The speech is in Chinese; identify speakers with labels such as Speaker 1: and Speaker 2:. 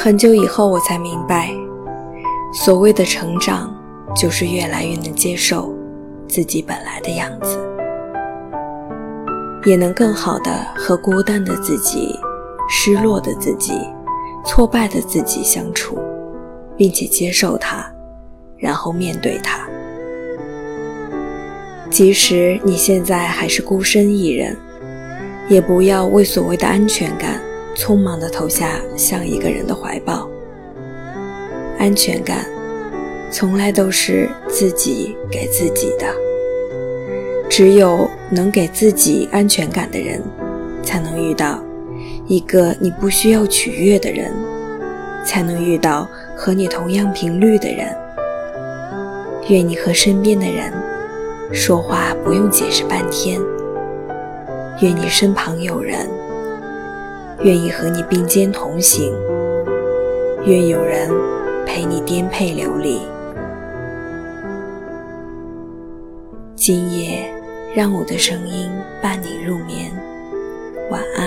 Speaker 1: 很久以后，我才明白，所谓的成长，就是越来越能接受自己本来的样子，也能更好的和孤单的自己、失落的自己、挫败的自己相处，并且接受它，然后面对它。即使你现在还是孤身一人，也不要为所谓的安全感匆忙地投下像一个人的怀抱。安全感从来都是自己给自己的，只有能给自己安全感的人，才能遇到一个你不需要取悦的人，才能遇到和你同样频率的人。愿你和身边的人。说话不用解释半天。愿你身旁有人，愿意和你并肩同行，愿有人陪你颠沛流离。今夜，让我的声音伴你入眠。晚安